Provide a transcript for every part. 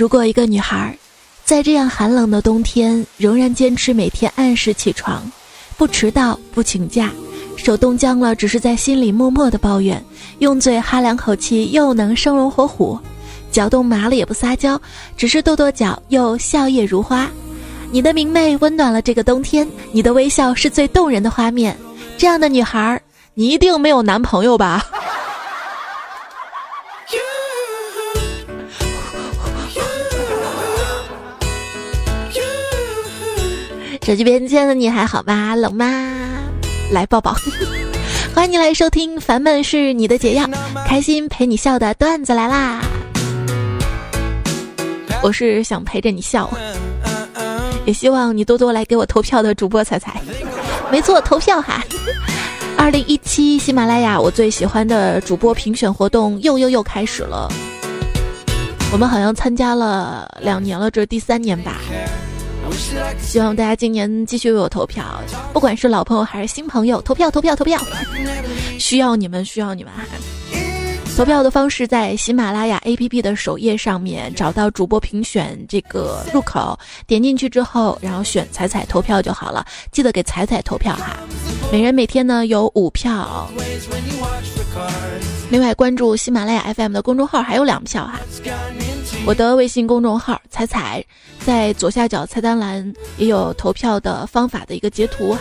如果一个女孩，在这样寒冷的冬天，仍然坚持每天按时起床，不迟到，不请假，手冻僵了，只是在心里默默的抱怨，用嘴哈两口气，又能生龙活虎，脚冻麻了也不撒娇，只是跺跺脚，又笑靥如花。你的明媚温暖了这个冬天，你的微笑是最动人的画面。这样的女孩，你一定没有男朋友吧？手机边亲的你还好吗？冷吗？来抱抱！欢迎你来收听《烦闷是你的解药》，开心陪你笑的段子来啦！我是想陪着你笑，也希望你多多来给我投票的主播彩彩。没错，投票哈！二零一七喜马拉雅我最喜欢的主播评选活动又又又开始了，我们好像参加了两年了，这是第三年吧？希望大家今年继续为我投票，不管是老朋友还是新朋友，投票投票投票，需要你们，需要你们！投票的方式在喜马拉雅 APP 的首页上面找到主播评选这个入口，点进去之后，然后选彩彩投票就好了，记得给彩彩投票哈。每人每天呢有五票，另外关注喜马拉雅 FM 的公众号还有两票哈。我的微信公众号彩彩，在左下角菜单栏也有投票的方法的一个截图哈。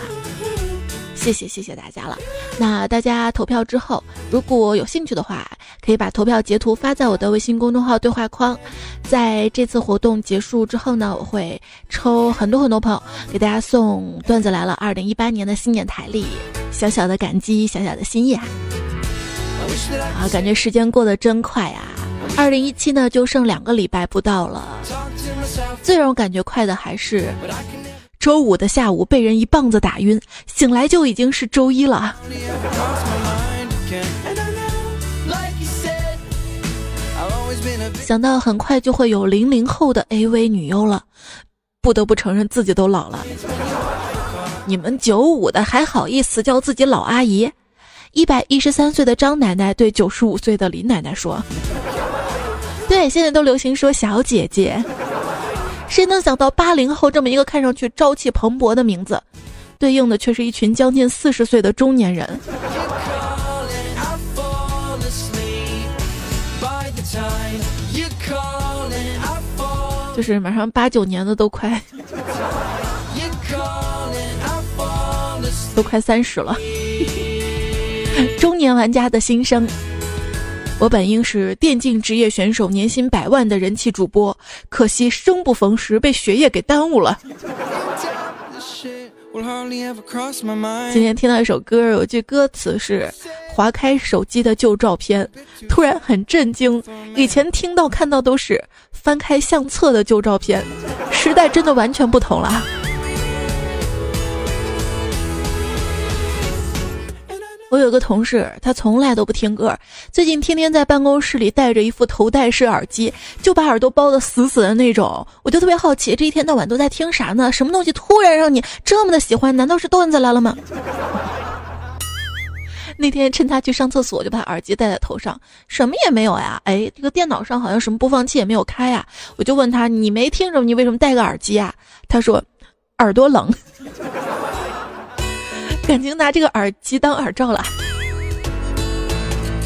谢谢谢谢大家了。那大家投票之后，如果有兴趣的话，可以把投票截图发在我的微信公众号对话框。在这次活动结束之后呢，我会抽很多很多朋友给大家送段子来了二零一八年的新年台历，小小的感激，小小的心意啊！啊，感觉时间过得真快啊！二零一七呢，就剩两个礼拜不到了。最让我感觉快的还是。周五的下午被人一棒子打晕，醒来就已经是周一了。想到很快就会有零零后的 AV 女优了，不得不承认自己都老了。你们九五的还好意思叫自己老阿姨？一百一十三岁的张奶奶对九十五岁的李奶奶说：“对，现在都流行说小姐姐。”谁能想到八零后这么一个看上去朝气蓬勃的名字，对应的却是一群将近四十岁的中年人。就是马上八九年的都快，都快三十了，中年玩家的心声。我本应是电竞职业选手，年薪百万的人气主播，可惜生不逢时，被学业给耽误了。今天听到一首歌，有句歌词是：划开手机的旧照片，突然很震惊。以前听到看到都是翻开相册的旧照片，时代真的完全不同了。我有个同事，他从来都不听歌，最近天天在办公室里戴着一副头戴式耳机，就把耳朵包得死死的那种。我就特别好奇，这一天到晚都在听啥呢？什么东西突然让你这么的喜欢？难道是段子来了吗？那天趁他去上厕所，就把耳机戴在头上，什么也没有呀。哎，这个电脑上好像什么播放器也没有开呀。我就问他，你没听着？你为什么戴个耳机啊？他说，耳朵冷。感情拿这个耳机当耳罩了，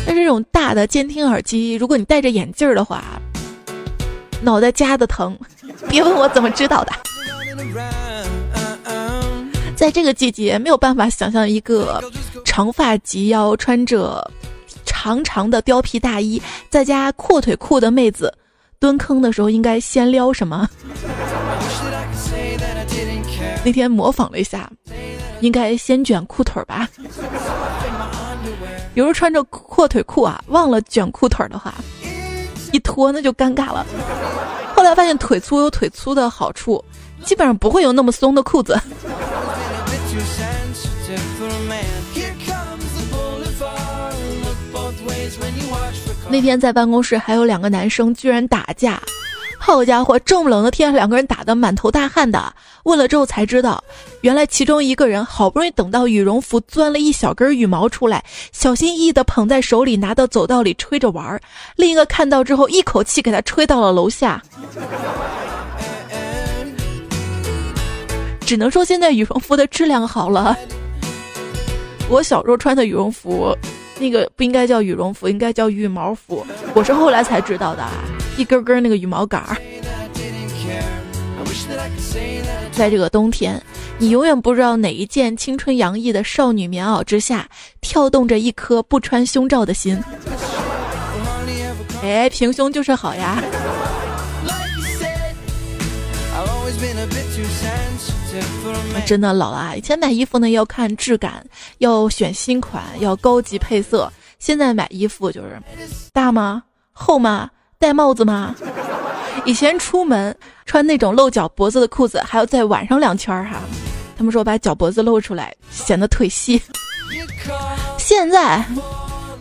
但这种大的监听耳机，如果你戴着眼镜的话，脑袋夹的疼。别问我怎么知道的。在这个季节，没有办法想象一个长发及腰、穿着长长的貂皮大衣、再加阔腿裤的妹子蹲坑的时候应该先撩什么。那天模仿了一下。应该先卷裤腿吧。有时候穿着阔腿裤啊，忘了卷裤腿的话，一脱那就尴尬了。后来发现腿粗有腿粗的好处，基本上不会有那么松的裤子。那天在办公室还有两个男生居然打架。好家伙，这么冷的天，两个人打得满头大汗的。问了之后才知道，原来其中一个人好不容易等到羽绒服钻了一小根羽毛出来，小心翼翼地捧在手里，拿到走道里吹着玩儿；另一个看到之后，一口气给他吹到了楼下。只能说现在羽绒服的质量好了。我小时候穿的羽绒服，那个不应该叫羽绒服，应该叫羽毛服。我是后来才知道的，一根根那个羽毛杆儿。在这个冬天，你永远不知道哪一件青春洋溢的少女棉袄之下，跳动着一颗不穿胸罩的心。哎，平胸就是好呀。Like、said, 真的老了啊！以前买衣服呢要看质感，要选新款，要高级配色。现在买衣服就是大吗？厚吗？戴帽子吗？以前出门穿那种露脚脖子的裤子，还要再挽上两圈儿哈。他们说把脚脖子露出来显得腿细。现在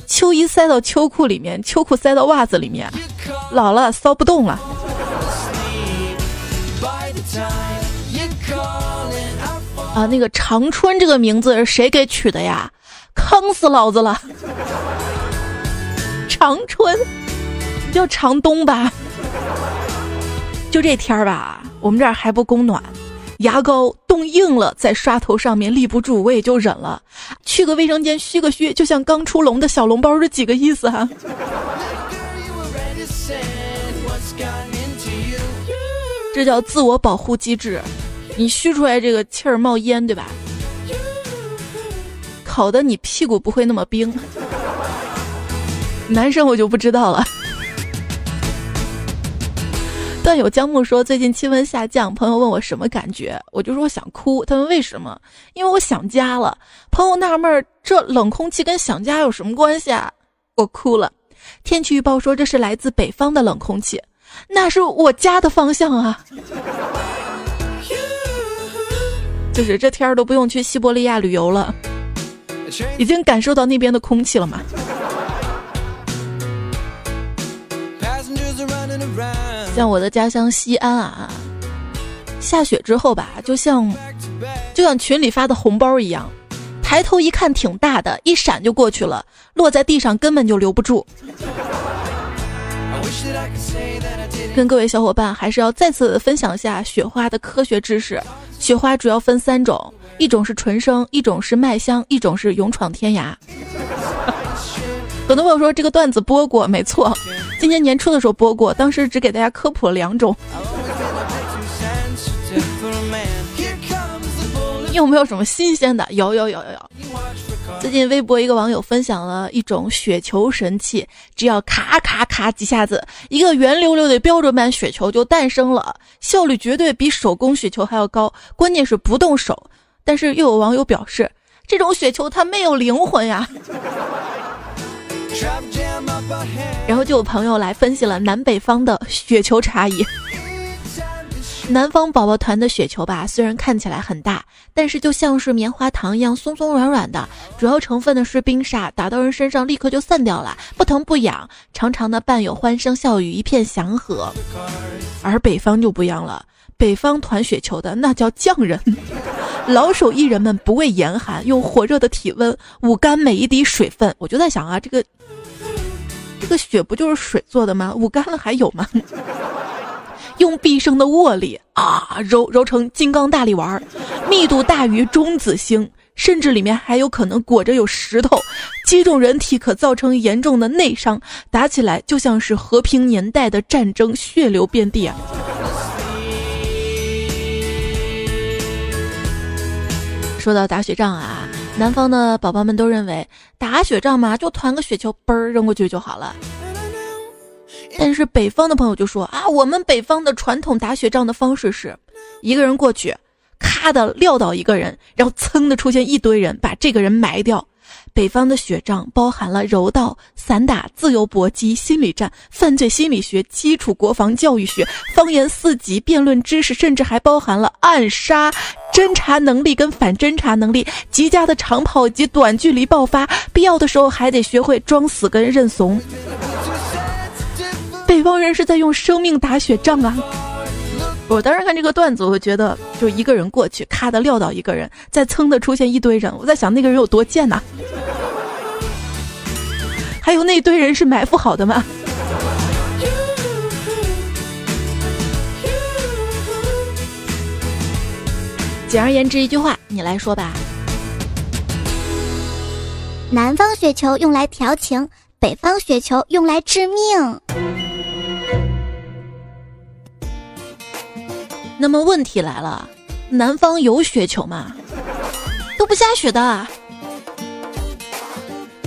秋衣塞到秋裤里面，秋裤塞到袜子里面，老了骚不动了。啊，那个长春这个名字是谁给取的呀？坑死老子了！长春叫长东吧？就这天儿吧，我们这儿还不供暖，牙膏冻硬了，在刷头上面立不住，我也就忍了。去个卫生间嘘个嘘，就像刚出笼的小笼包，是几个意思啊？这叫自我保护机制。你嘘出来这个气儿冒烟，对吧？烤的你屁股不会那么冰。男生我就不知道了。段友江木说最近气温下降，朋友问我什么感觉，我就说我想哭。他问为什么？因为我想家了。朋友纳闷，这冷空气跟想家有什么关系啊？我哭了。天气预报说这是来自北方的冷空气，那是我家的方向啊。就是这天儿都不用去西伯利亚旅游了，已经感受到那边的空气了嘛。像我的家乡西安啊，下雪之后吧，就像就像群里发的红包一样，抬头一看挺大的，一闪就过去了，落在地上根本就留不住。跟各位小伙伴还是要再次分享一下雪花的科学知识。雪花主要分三种，一种是纯生，一种是麦香，一种是勇闯天涯。很多朋友说这个段子播过，没错，今年年初的时候播过，当时只给大家科普了两种。你有没有什么新鲜的？有有有有有。最近微博一个网友分享了一种雪球神器，只要咔咔咔几下子，一个圆溜溜的标准版雪球就诞生了，效率绝对比手工雪球还要高。关键是不动手。但是又有网友表示，这种雪球它没有灵魂呀。然后就有朋友来分析了南北方的雪球差异。南方宝宝团的雪球吧，虽然看起来很大，但是就像是棉花糖一样松松软软的，主要成分呢是冰沙，打到人身上立刻就散掉了，不疼不痒，常常呢伴有欢声笑语，一片祥和。而北方就不一样了，北方团雪球的那叫匠人，老手艺人们不畏严寒，用火热的体温捂干每一滴水分。我就在想啊，这个这个雪不就是水做的吗？捂干了还有吗？用毕生的握力啊，揉揉成金刚大力丸，密度大于中子星，甚至里面还有可能裹着有石头，击中人体可造成严重的内伤，打起来就像是和平年代的战争，血流遍地啊！说到打雪仗啊，南方的宝宝们都认为打雪仗嘛，就团个雪球，嘣儿扔过去就好了。但是北方的朋友就说啊，我们北方的传统打雪仗的方式是，一个人过去，咔的撂倒一个人，然后噌的出现一堆人把这个人埋掉。北方的雪仗包含了柔道、散打、自由搏击、心理战、犯罪心理学、基础国防教育学、方言四级、辩论知识，甚至还包含了暗杀、侦查能力跟反侦查能力、极佳的长跑及短距离爆发，必要的时候还得学会装死跟认怂。北方人是在用生命打雪仗啊！我当时看这个段子，我觉得就一个人过去，咔的撂倒一个人，再噌的出现一堆人。我在想那个人有多贱呐？还有那堆人是埋伏好的吗？简而言之一句话，你来说吧。南方雪球用来调情，北方雪球用来致命。那么问题来了，南方有雪球吗？都不下雪的。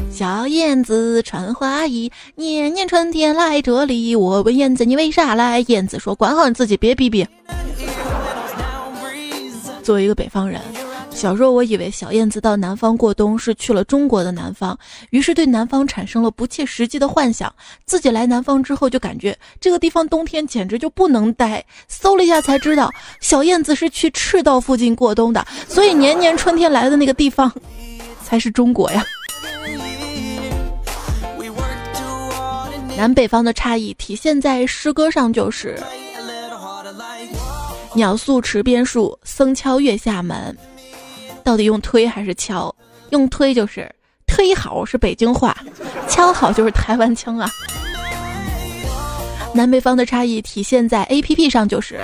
小燕子穿花衣，年年春天来这里。我问燕子你为啥来？燕子说管好你自己，别逼逼。作为一个北方人。小时候，我以为小燕子到南方过冬是去了中国的南方，于是对南方产生了不切实际的幻想。自己来南方之后，就感觉这个地方冬天简直就不能待。搜了一下才知道，小燕子是去赤道附近过冬的，所以年年春天来的那个地方，才是中国呀。南北方的差异体现在诗歌上，就是鸟宿池边树，僧敲月下门。到底用推还是敲？用推就是推好是北京话，敲好就是台湾腔啊。南北方的差异体现在 A P P 上，就是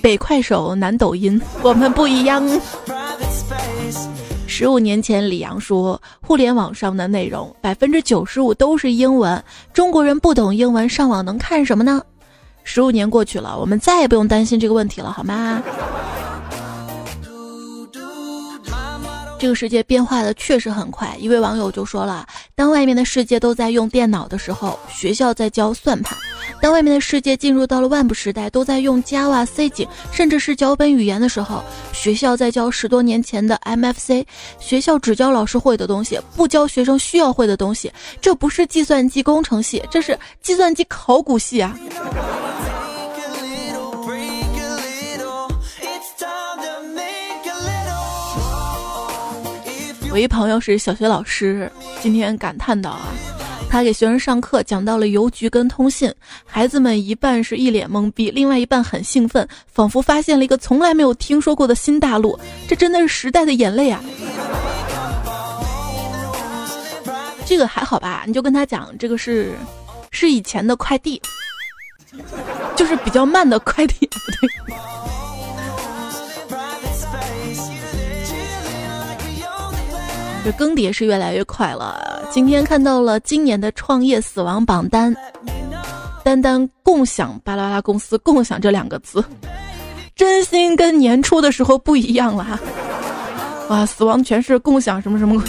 北快手南抖音，我们不一样。十五年前，李阳说，互联网上的内容百分之九十五都是英文，中国人不懂英文，上网能看什么呢？十五年过去了，我们再也不用担心这个问题了，好吗？这个世界变化的确实很快，一位网友就说了：“当外面的世界都在用电脑的时候，学校在教算盘；当外面的世界进入到了万 b 时代，都在用 Java、C 井，甚至是脚本语言的时候，学校在教十多年前的 MFC。学校只教老师会的东西，不教学生需要会的东西。这不是计算机工程系，这是计算机考古系啊！”我一朋友是小学老师，今天感叹到啊，他给学生上课讲到了邮局跟通信，孩子们一半是一脸懵逼，另外一半很兴奋，仿佛发现了一个从来没有听说过的新大陆。这真的是时代的眼泪啊！这个还好吧？你就跟他讲，这个是是以前的快递，就是比较慢的快递，不对。这更迭是越来越快了。今天看到了今年的创业死亡榜单，单单共享巴拉巴拉公司“共享”这两个字，真心跟年初的时候不一样了哈。哇，死亡全是共享什么什么。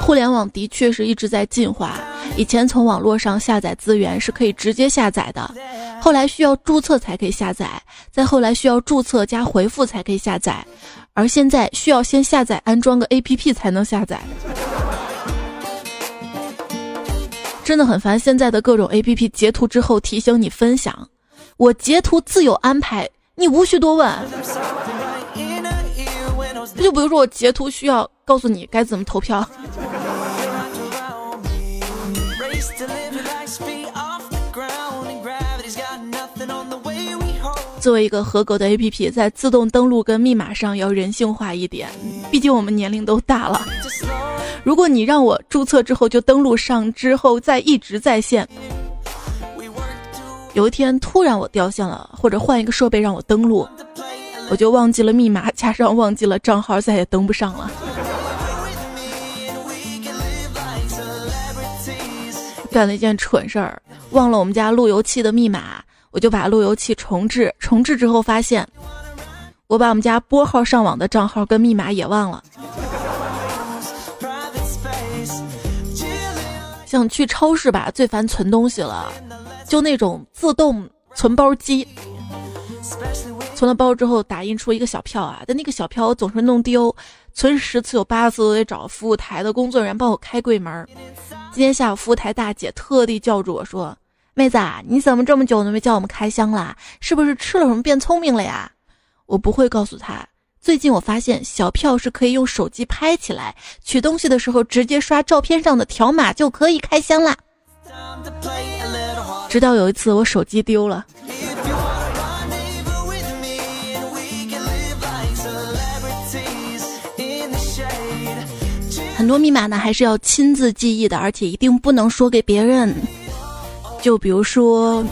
互联网的确是一直在进化，以前从网络上下载资源是可以直接下载的，后来需要注册才可以下载，再后来需要注册加回复才可以下载。而现在需要先下载安装个 A P P 才能下载，真的很烦。现在的各种 A P P 截图之后提醒你分享，我截图自有安排，你无需多问。就比如说我截图需要告诉你该怎么投票。作为一个合格的 APP，在自动登录跟密码上要人性化一点，毕竟我们年龄都大了。如果你让我注册之后就登录上之后再一直在线，有一天突然我掉线了，或者换一个设备让我登录，我就忘记了密码，加上忘记了账号，再也登不上了。干了一件蠢事儿，忘了我们家路由器的密码。我就把路由器重置，重置之后发现，我把我们家拨号上网的账号跟密码也忘了。想去超市吧，最烦存东西了，就那种自动存包机，存了包之后打印出一个小票啊，但那个小票我总是弄丢，存十次有八次都得找服务台的工作人员帮我开柜门。今天下午服务台大姐特地叫住我说。妹子，啊你怎么这么久都没叫我们开箱啦？是不是吃了什么变聪明了呀？我不会告诉她。最近我发现小票是可以用手机拍起来，取东西的时候直接刷照片上的条码就可以开箱啦。直到有一次我手机丢了，很多密码呢还是要亲自记忆的，而且一定不能说给别人。就比如说，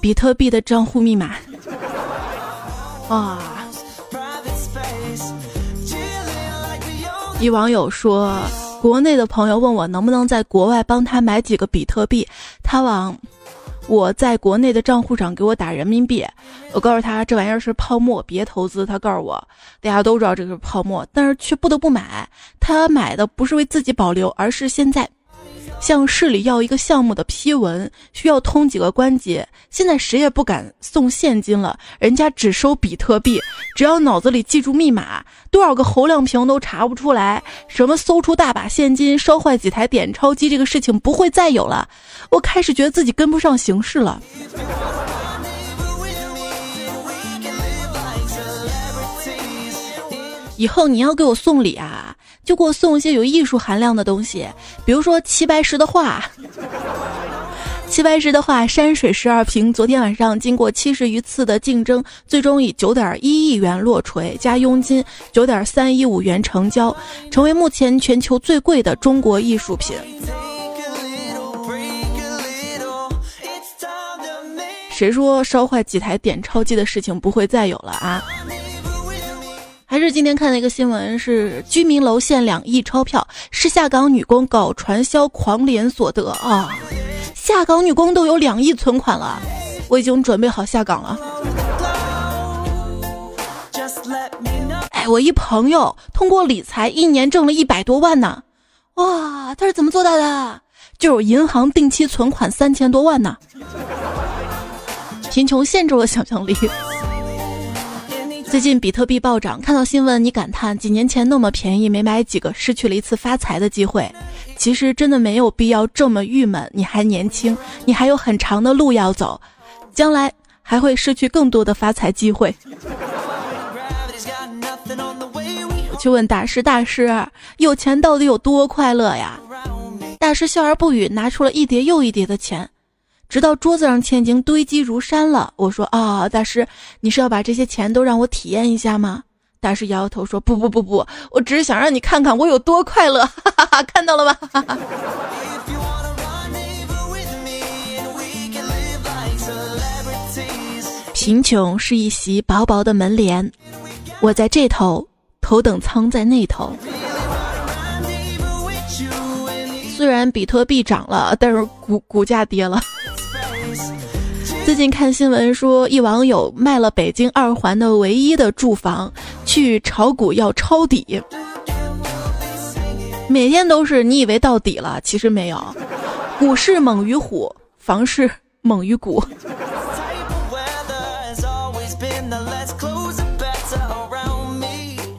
比特币的账户密码。啊！一网友说，国内的朋友问我能不能在国外帮他买几个比特币，他往我在国内的账户上给我打人民币。我告诉他这玩意儿是泡沫，别投资。他告诉我，大家都知道这个是泡沫，但是却不得不买。他买的不是为自己保留，而是现在。向市里要一个项目的批文，需要通几个关节。现在谁也不敢送现金了，人家只收比特币。只要脑子里记住密码，多少个侯亮平都查不出来。什么搜出大把现金，烧坏几台点钞机，这个事情不会再有了。我开始觉得自己跟不上形势了。以后你要给我送礼啊！就给我送一些有艺术含量的东西，比如说齐白石的画。齐白石的画《山水十二平》，昨天晚上经过七十余次的竞争，最终以九点一亿元落锤，加佣金九点三一五元成交，成为目前全球最贵的中国艺术品。谁说烧坏几台点钞机的事情不会再有了啊？还是今天看的一个新闻，是居民楼现两亿钞票，是下岗女工搞传销狂敛所得啊！下岗女工都有两亿存款了，我已经准备好下岗了。哎，我一朋友通过理财一年挣了一百多万呢，哇，他是怎么做到的？就是银行定期存款三千多万呢。贫穷限制了想象力。最近比特币暴涨，看到新闻你感叹几年前那么便宜没买几个，失去了一次发财的机会。其实真的没有必要这么郁闷，你还年轻，你还有很长的路要走，将来还会失去更多的发财机会。我去问大师，大师有钱到底有多快乐呀？大师笑而不语，拿出了一叠又一叠的钱。直到桌子上钱已经堆积如山了，我说啊，大师，你是要把这些钱都让我体验一下吗？大师摇摇头说不不不不，我只是想让你看看我有多快乐，哈哈哈，看到了吧？贫穷是一袭薄薄的门帘，我在这头，头等舱在那头。虽然比特币涨了，但是股股价跌了。最近看新闻说，一网友卖了北京二环的唯一的住房，去炒股要抄底。每天都是你以为到底了，其实没有。股市猛于虎，房市猛于股。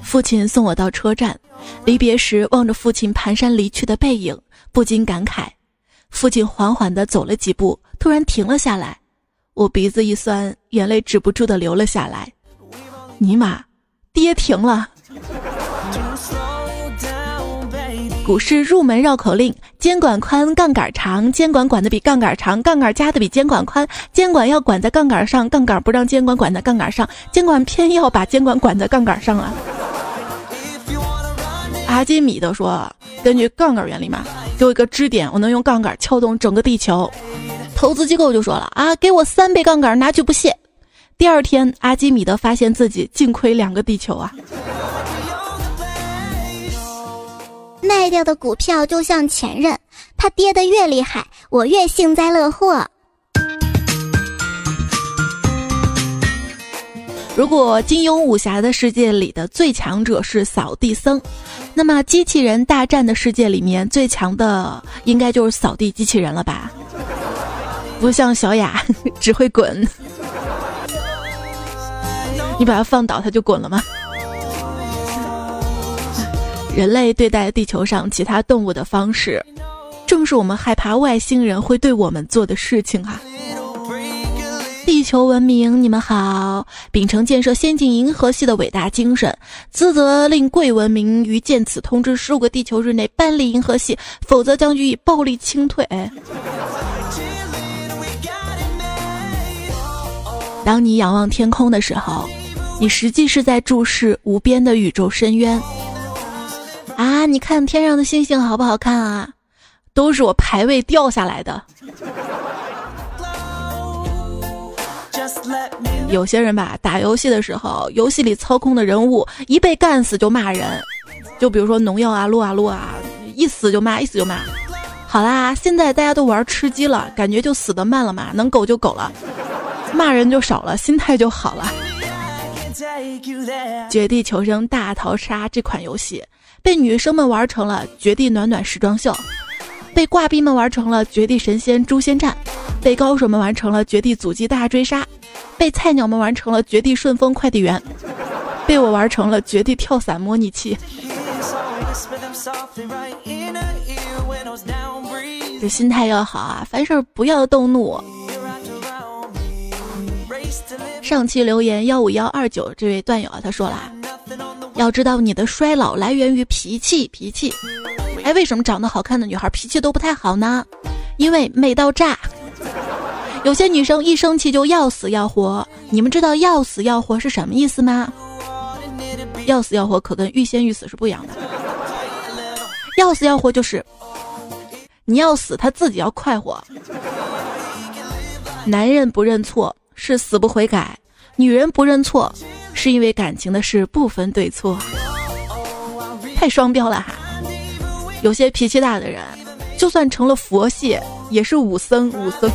父亲送我到车站，离别时望着父亲蹒跚离去的背影，不禁感慨。父亲缓缓地走了几步，突然停了下来。我鼻子一酸，眼泪止不住的流了下来。尼玛，跌停了！股市入门绕口令：监管宽，杠杆长，监管管的比杠杆长，杠杆加的比监管宽，监管要管在杠杆上，杠杆不让监管管在杠杆上，监管偏要把监管管在杠杆上啊！阿基米德说：“根据杠杆原理嘛，给我一个支点，我能用杠杆撬动整个地球。”投资机构就说了啊，给我三倍杠杆，拿去不谢。第二天，阿基米德发现自己净亏两个地球啊！卖掉的股票就像前任，他跌得越厉害，我越幸灾乐祸。如果金庸武侠的世界里的最强者是扫地僧，那么机器人大战的世界里面最强的应该就是扫地机器人了吧？不像小雅，只会滚。你把它放倒，它就滚了吗？人类对待地球上其他动物的方式，正是我们害怕外星人会对我们做的事情啊！地球文明，你们好！秉承建设先进银河系的伟大精神，兹责令贵文明于见此通知十五个地球日内搬离银河系，否则将予以暴力清退。当你仰望天空的时候，你实际是在注视无边的宇宙深渊。啊，你看天上的星星好不好看啊？都是我排位掉下来的。有些人吧，打游戏的时候，游戏里操控的人物一被干死就骂人，就比如说农药啊、撸啊撸啊，一死就骂，一死就骂。好啦，现在大家都玩吃鸡了，感觉就死的慢了嘛，能苟就苟了，骂人就少了，心态就好了。绝地求生大逃杀这款游戏被女生们玩成了绝地暖暖时装秀，被挂逼们玩成了绝地神仙诛仙战，被高手们玩成了绝地阻击大追杀。被菜鸟们玩成了绝地顺丰快递员，被我玩成了绝地跳伞模拟器。这心态要好啊，凡事不要动怒。上期留言幺五幺二九这位段友啊，他说了，要知道你的衰老来源于脾气，脾气。哎，为什么长得好看的女孩脾气都不太好呢？因为美到炸。有些女生一生气就要死要活，你们知道要死要活是什么意思吗？要死要活可跟欲仙欲死是不一样的。要死要活就是你要死，他自己要快活。男人不认错是死不悔改，女人不认错是因为感情的事不分对错。太双标了哈！有些脾气大的人，就算成了佛系，也是武僧武僧。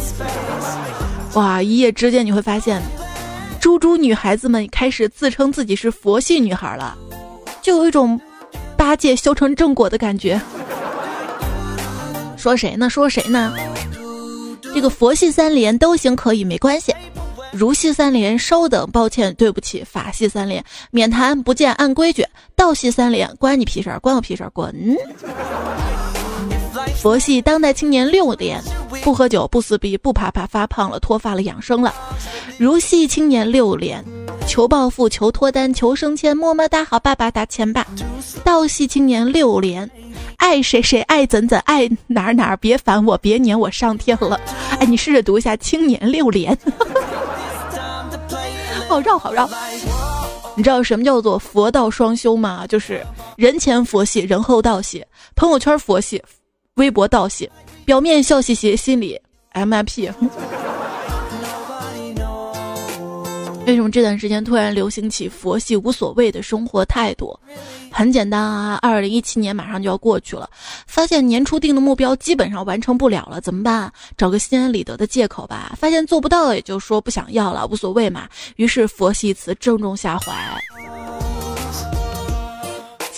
哇！一夜之间你会发现，猪猪女孩子们开始自称自己是佛系女孩了，就有一种八戒修成正果的感觉。说谁呢？说谁呢？这个佛系三连都行，可以没关系。儒系三连稍等，抱歉，对不起。法系三连免谈，不见按规矩。道系三连关你屁事儿，关我屁事儿，滚！佛系当代青年六连。不喝酒，不撕逼，不啪啪发胖了，脱发了，养生了。如系青年六连，求暴富，求脱单，求升迁，么么哒，好爸爸打钱吧。道系青年六连，爱谁谁爱怎怎爱哪哪，别烦我，别撵我上天了。哎，你试着读一下青年六连，好绕好绕。你知道什么叫做佛道双修吗？就是人前佛系，人后道系，朋友圈佛系，微博道谢。表面笑嘻嘻，心里 M I P。为什么这段时间突然流行起佛系无所谓的生活态度？很简单啊，二零一七年马上就要过去了，发现年初定的目标基本上完成不了了，怎么办？找个心安理得的借口吧。发现做不到，也就说不想要了，无所谓嘛。于是佛系词正中下怀。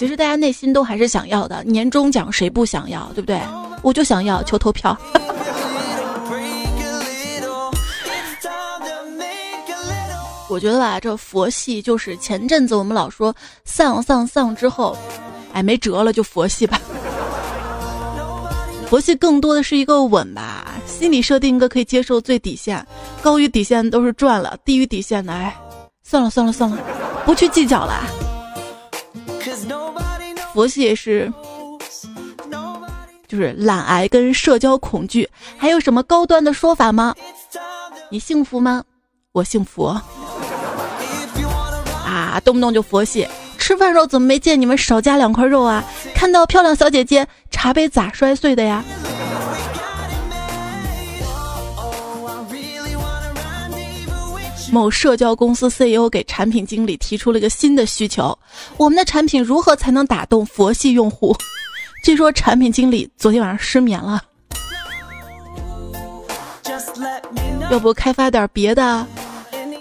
其实大家内心都还是想要的，年终奖谁不想要，对不对？我就想要求投票。我觉得吧，这佛系就是前阵子我们老说丧丧丧之后，哎，没辙了就佛系吧。佛系更多的是一个稳吧，心理设定一个可以接受最底线，高于底线都是赚了，低于底线的，哎，算了算了算了，不去计较了。佛系是。就是懒癌跟社交恐惧，还有什么高端的说法吗？你幸福吗？我幸福。啊，动不动就佛系，吃饭时候怎么没见你们少加两块肉啊？看到漂亮小姐姐，茶杯咋摔碎的呀？某社交公司 CEO 给产品经理提出了一个新的需求：我们的产品如何才能打动佛系用户？据说产品经理昨天晚上失眠了，要不开发点别的？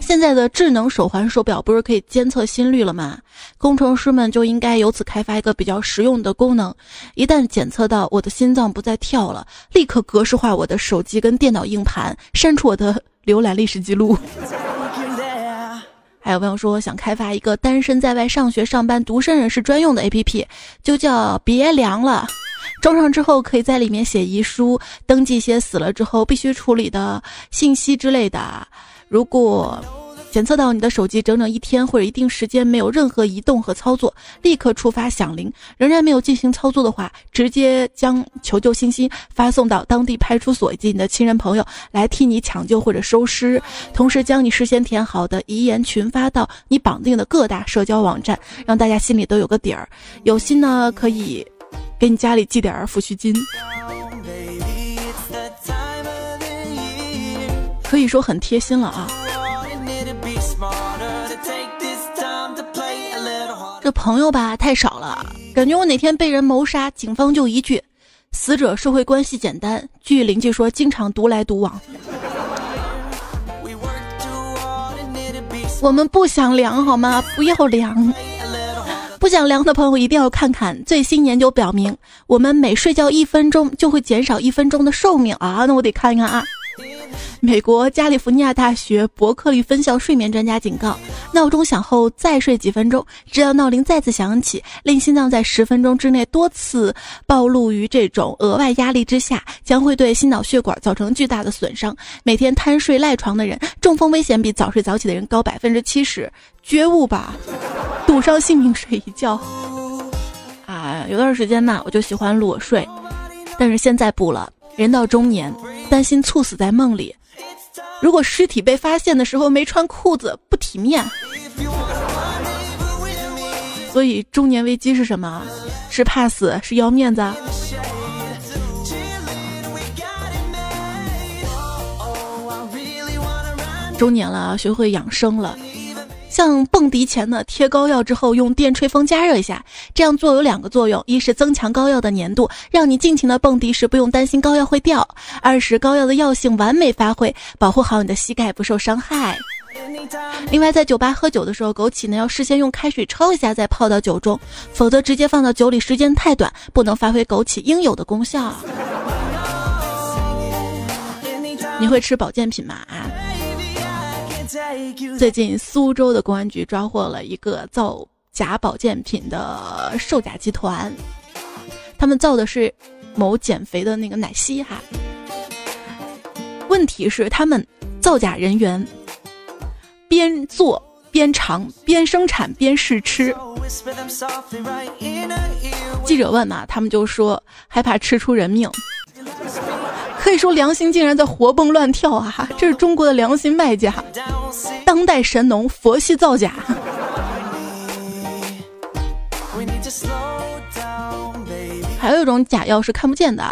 现在的智能手环手表不是可以监测心率了吗？工程师们就应该由此开发一个比较实用的功能，一旦检测到我的心脏不再跳了，立刻格式化我的手机跟电脑硬盘，删除我的浏览历史记录。还有朋友说想开发一个单身在外上学、上班、独身人士专用的 APP，就叫别凉了。装上之后，可以在里面写遗书，登记一些死了之后必须处理的信息之类的。如果检测到你的手机整整一天或者一定时间没有任何移动和操作，立刻触发响铃。仍然没有进行操作的话，直接将求救信息发送到当地派出所以及你的亲人朋友来替你抢救或者收尸。同时，将你事先填好的遗言群发到你绑定的各大社交网站，让大家心里都有个底儿。有心呢，可以给你家里寄点抚恤金。可以说很贴心了啊。这朋友吧太少了，感觉我哪天被人谋杀，警方就一句：死者社会关系简单。据邻居说，经常独来独往。我们不想凉好吗？不要凉。不想凉的朋友一定要看看最新研究表明，我们每睡觉一分钟就会减少一分钟的寿命啊！那我得看一看啊。美国加利福尼亚大学伯克利分校睡眠专家警告：闹钟响后再睡几分钟，直到闹铃再次响起，令心脏在十分钟之内多次暴露于这种额外压力之下，将会对心脑血管造成巨大的损伤。每天贪睡赖床的人，中风危险比早睡早起的人高百分之七十。觉悟吧，赌上性命睡一觉。啊，有段时间呢，我就喜欢裸睡，但是现在不了。人到中年，担心猝死在梦里。如果尸体被发现的时候没穿裤子，不体面。所以中年危机是什么？是怕死，是要面子。中年了，学会养生了。像蹦迪前呢，贴膏药之后用电吹风加热一下，这样做有两个作用：一是增强膏药的粘度，让你尽情的蹦迪时不用担心膏药会掉；二是膏药的药性完美发挥，保护好你的膝盖不受伤害。另外，在酒吧喝酒的时候，枸杞呢要事先用开水焯一下再泡到酒中，否则直接放到酒里时间太短，不能发挥枸杞应有的功效。你会吃保健品吗？啊？最近，苏州的公安局抓获了一个造假保健品的售假集团，他们造的是某减肥的那个奶昔哈。问题是，他们造假人员边做边尝边生产边试吃。记者问嘛，他们就说害怕吃出人命。可以说良心竟然在活蹦乱跳啊！这是中国的良心卖家，当代神农佛系造假。还有一种假药是看不见的。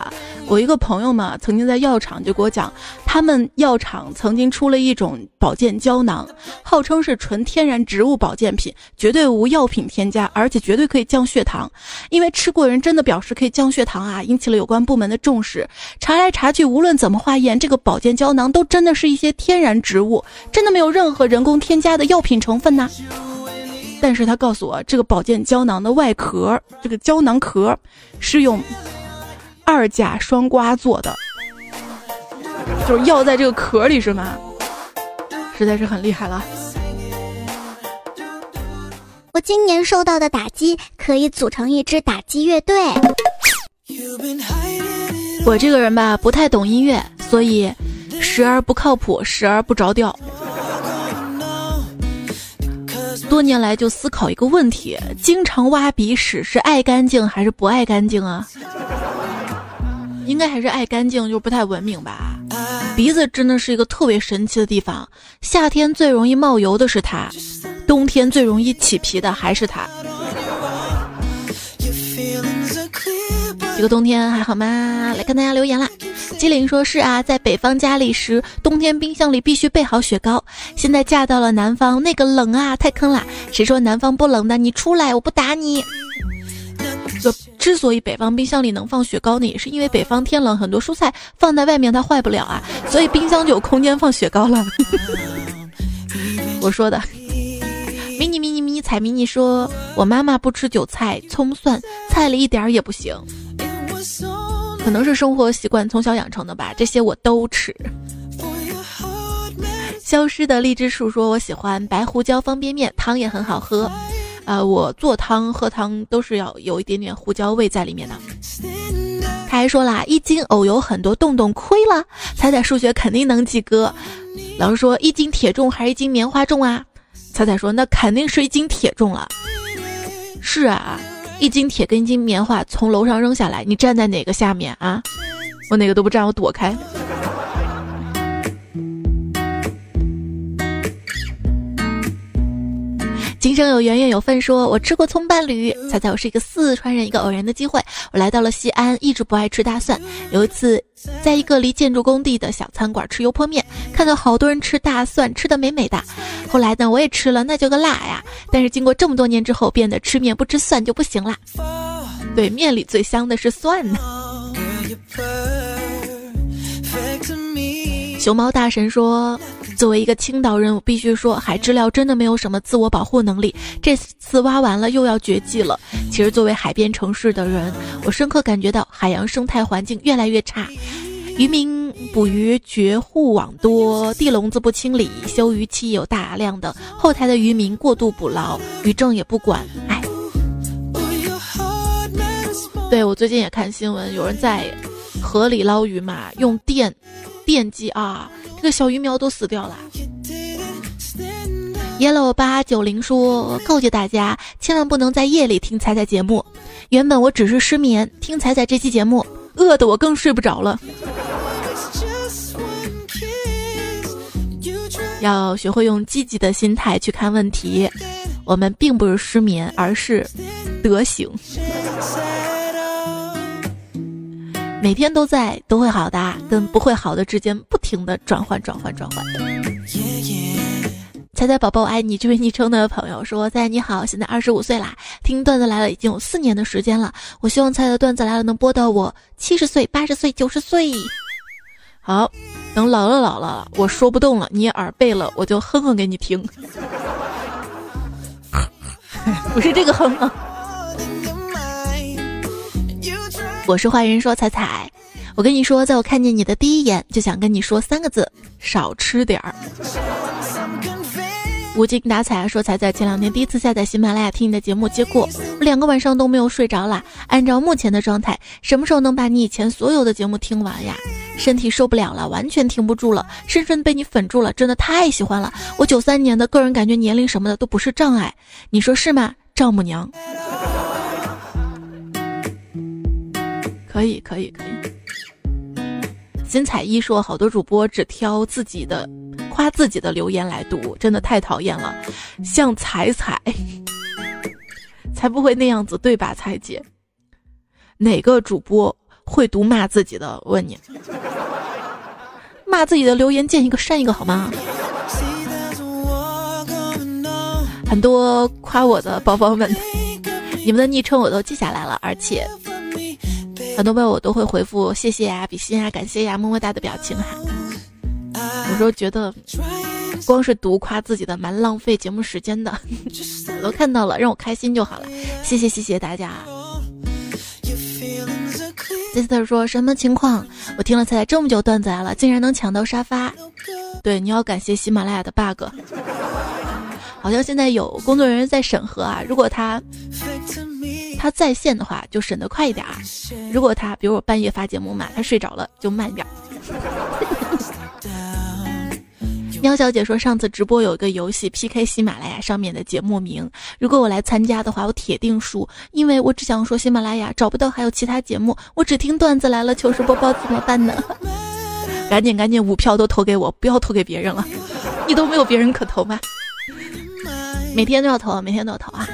我一个朋友嘛，曾经在药厂就给我讲，他们药厂曾经出了一种保健胶囊，号称是纯天然植物保健品，绝对无药品添加，而且绝对可以降血糖。因为吃过人真的表示可以降血糖啊，引起了有关部门的重视。查来查去，无论怎么化验，这个保健胶囊都真的是一些天然植物，真的没有任何人工添加的药品成分呐。但是他告诉我，这个保健胶囊的外壳，这个胶囊壳是用二甲双胍做的，就是药在这个壳里是吗？实在是很厉害了。我今年受到的打击可以组成一支打击乐队。我这个人吧，不太懂音乐，所以时而不靠谱，时而不着调。多年来就思考一个问题：经常挖鼻屎是爱干净还是不爱干净啊？应该还是爱干净，就不太文明吧。鼻子真的是一个特别神奇的地方，夏天最容易冒油的是它，冬天最容易起皮的还是它。这个冬天还好吗？来看大家留言啦。机灵说是啊，在北方家里时，冬天冰箱里必须备好雪糕。现在嫁到了南方，那个冷啊，太坑了。谁说南方不冷的？你出来，我不打你。就之所以北方冰箱里能放雪糕呢，也是因为北方天冷，很多蔬菜放在外面它坏不了啊，所以冰箱就有空间放雪糕了。我说的。迷你迷你迷你彩迷你说，我妈妈不吃韭菜、葱蒜，菜里一点儿也不行。可能是生活习惯从小养成的吧，这些我都吃。消失的荔枝树说：“我喜欢白胡椒方便面，汤也很好喝。啊，我做汤喝汤都是要有一点点胡椒味在里面的。”他还说啦：“一斤藕有很多洞洞，亏了。彩彩数学肯定能及格，老师说一斤铁重还是一斤棉花重啊？彩彩说那肯定是一斤铁重了。是啊，一斤铁跟一斤棉花从楼上扔下来，你站在哪个下面啊？我哪个都不站，我躲开。今生有缘，愿有份。说我吃过葱伴侣，猜猜我是一个四川人。一个偶然的机会，我来到了西安，一直不爱吃大蒜。有一次，在一个离建筑工地的小餐馆吃油泼面，看到好多人吃大蒜，吃的美美的。后来呢，我也吃了，那叫个辣呀！但是经过这么多年之后，变得吃面不吃蒜就不行了。对，面里最香的是蒜呢。熊猫大神说。作为一个青岛人，我必须说，海知了真的没有什么自我保护能力。这次挖完了又要绝迹了。其实，作为海边城市的人，我深刻感觉到海洋生态环境越来越差，渔民捕鱼绝户网多，地笼子不清理，休渔期有大量的后台的渔民过度捕捞，渔政也不管。哎，对我最近也看新闻，有人在河里捞鱼嘛，用电电击啊。这个小鱼苗都死掉了。Yellow 八九零说：“告诫大家，千万不能在夜里听彩彩节目。原本我只是失眠，听彩彩这期节目，饿得我更睡不着了。要学会用积极的心态去看问题。我们并不是失眠，而是德行。”每天都在都会好的，跟不会好的之间不停的转换转换转换。猜猜宝宝爱你这位昵称的朋友说：“猜猜你好，现在二十五岁啦，听段子来了已经有四年的时间了。我希望猜的段子来了能播到我七十岁、八十岁、九十岁。好，等老了老了，我说不动了，你耳背了，我就哼哼给你听。不是这个哼啊。”我是坏人，说彩彩，我跟你说，在我看见你的第一眼，就想跟你说三个字：少吃点儿。无精打采啊说彩彩，前两天第一次下载喜马拉雅听你的节目，结果两个晚上都没有睡着啦。按照目前的状态，什么时候能把你以前所有的节目听完呀？身体受不了了，完全停不住了，深深被你粉住了，真的太喜欢了。我九三年的个人感觉年龄什么的都不是障碍，你说是吗，丈母娘？可以可以可以。新彩一说，好多主播只挑自己的夸自己的留言来读，真的太讨厌了。像彩彩，才不会那样子，对吧，彩姐？哪个主播会读骂自己的？问你，骂自己的留言见一个删一个好吗？很多夸我的宝宝们，你们的昵称我都记下来了，而且。很多朋友我都会回复谢谢呀、比心呀、感谢呀、么么哒的表情哈。有时候觉得光是读夸自己的蛮浪费节目时间的，我都看到了，让我开心就好了。谢谢谢谢大家。杰斯特说什么情况？我听了才这么久段子来了，竟然能抢到沙发。对，你要感谢喜马拉雅的 bug。好像现在有工作人员在审核啊，如果他。他在线的话就审得快一点儿，如果他比如我半夜发节目嘛，他睡着了就慢一点儿。喵小姐说上次直播有一个游戏 PK 喜马拉雅上面的节目名，如果我来参加的话，我铁定输，因为我只想说喜马拉雅找不到还有其他节目，我只听段子来了糗事播报怎么办呢？赶紧赶紧五票都投给我，不要投给别人了，你都没有别人可投吗？每天都要投，每天都要投啊！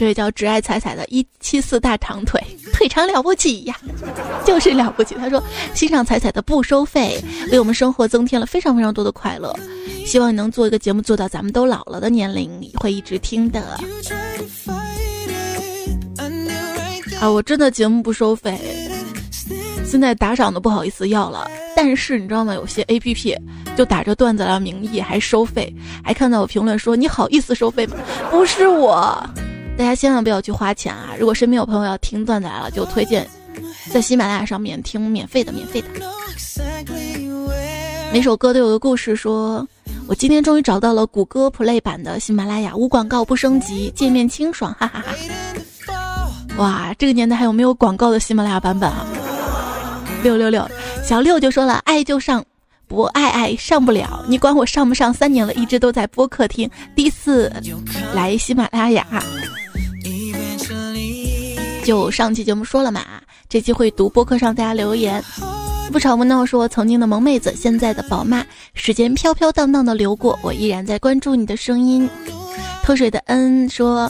这位叫只爱彩彩的一七四大长腿，腿长了不起呀，就是了不起。他说欣赏彩彩的不收费，为我们生活增添了非常非常多的快乐。希望你能做一个节目，做到咱们都老了的年龄，会一直听的。啊，我真的节目不收费，现在打赏都不好意思要了。但是你知道吗？有些 A P P 就打着段子的名义还收费，还看到我评论说你好意思收费吗？不是我。大家千万不要去花钱啊！如果身边有朋友要听段子来了，就推荐在喜马拉雅上面听免费的，免费的。每首歌都有个故事，说我今天终于找到了谷歌 Play 版的喜马拉雅，无广告不升级，界面清爽，哈哈哈！哇，这个年代还有没有广告的喜马拉雅版本啊？六六六，小六就说了，爱就上，不爱爱上不了。你管我上不上？三年了，一直都在播客听，第一次来喜马拉雅。就上期节目说了嘛，这期会读播客上大家留言。不吵不闹，是我曾经的萌妹子，现在的宝妈。时间飘飘荡荡的流过，我依然在关注你的声音。脱水的恩说，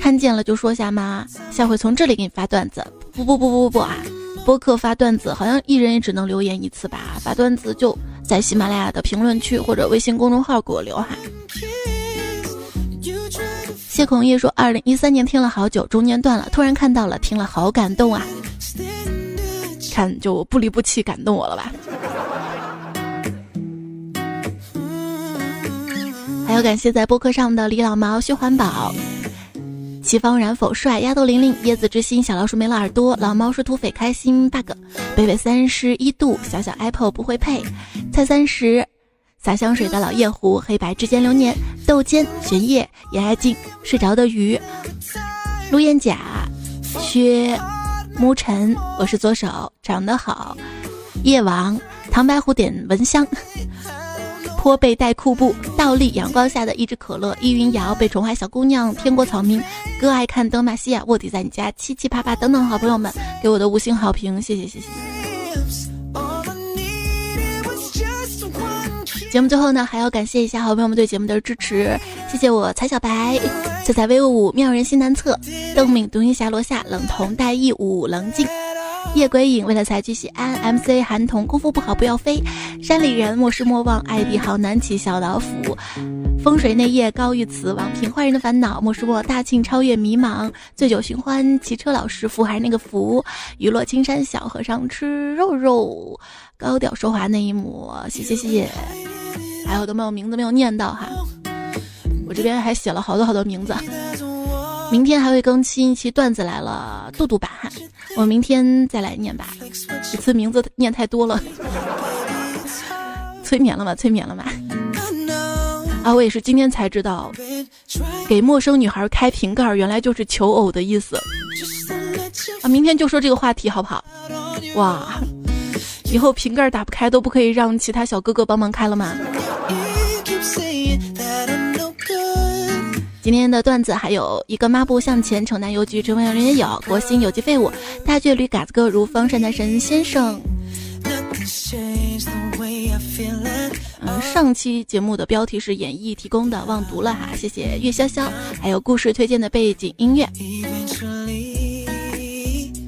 看见了就说下妈，下回从这里给你发段子。不不不不不啊，播客发段子好像一人也只能留言一次吧？发段子就在喜马拉雅的评论区或者微信公众号给我留哈。谢孔叶说，二零一三年听了好久，中间断了，突然看到了，听了好感动啊。看就不离不弃，感动我了吧？还有感谢在播客上的李老毛、薛环保、齐方然否帅、丫头玲玲、椰子之心、小老鼠没了耳朵、老猫是土匪开心 bug、北纬三十一度、小小 apple 不会配、菜三十、洒香水的老夜壶、黑白之间流年、豆尖、玄叶、严爱静、睡着的鱼、陆燕甲、薛。沐尘，我是左手，长得好。夜王，唐白虎点蚊香。坡背带裤布，倒立阳光下的一只可乐。依云瑶，被宠坏小姑娘，天国草民，哥爱看德玛西亚，卧底在你家，七七八八等等好朋友们给我的五星好评，谢谢谢谢。节目最后呢，还要感谢一下好朋友们对节目的支持，谢谢我彩小白。色彩威武，妙人心难测。邓敏独行侠罗夏，冷瞳带义武，冷镜。夜鬼影为了财聚喜安。MC 韩童功夫不好不要飞。山里人莫失莫忘，艾迪好难起小老虎。风水内夜高玉慈，王平坏人的烦恼莫失莫大庆超越迷茫。醉酒寻欢，骑车老师傅还是那个福。雨落青山小和尚吃肉肉。高调说话那一幕，谢谢谢谢。还有都没有名字没有念到哈。我这边还写了好多好多名字，明天还会更新一期段子来了，杜杜版哈，我明天再来念吧，这次名字念太多了，催眠了吗？催眠了吗？啊，我也是今天才知道，给陌生女孩开瓶盖原来就是求偶的意思，啊，明天就说这个话题好不好？哇，以后瓶盖打不开都不可以让其他小哥哥帮忙开了吗？今天的段子还有一个抹布向前，城南邮局陈文人也有，国兴有机废物，大倔驴嘎子哥如风山大神先生。嗯，上期节目的标题是演绎提供的，忘读了哈，谢谢月潇潇，还有故事推荐的背景音乐。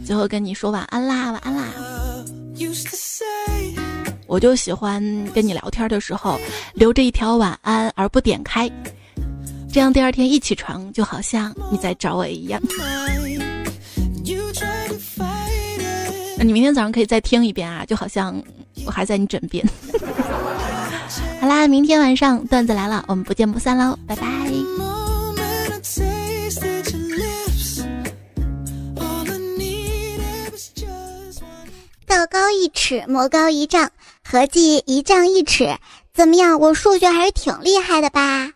最后跟你说晚安啦，晚安啦。我就喜欢跟你聊天的时候留着一条晚安而不点开。这样第二天一起床，就好像你在找我一样。那你明天早上可以再听一遍啊，就好像我还在你枕边。好啦，明天晚上段子来了，我们不见不散喽，拜拜。道高一尺，魔高一丈，合计一丈一尺怎么样？我数学还是挺厉害的吧？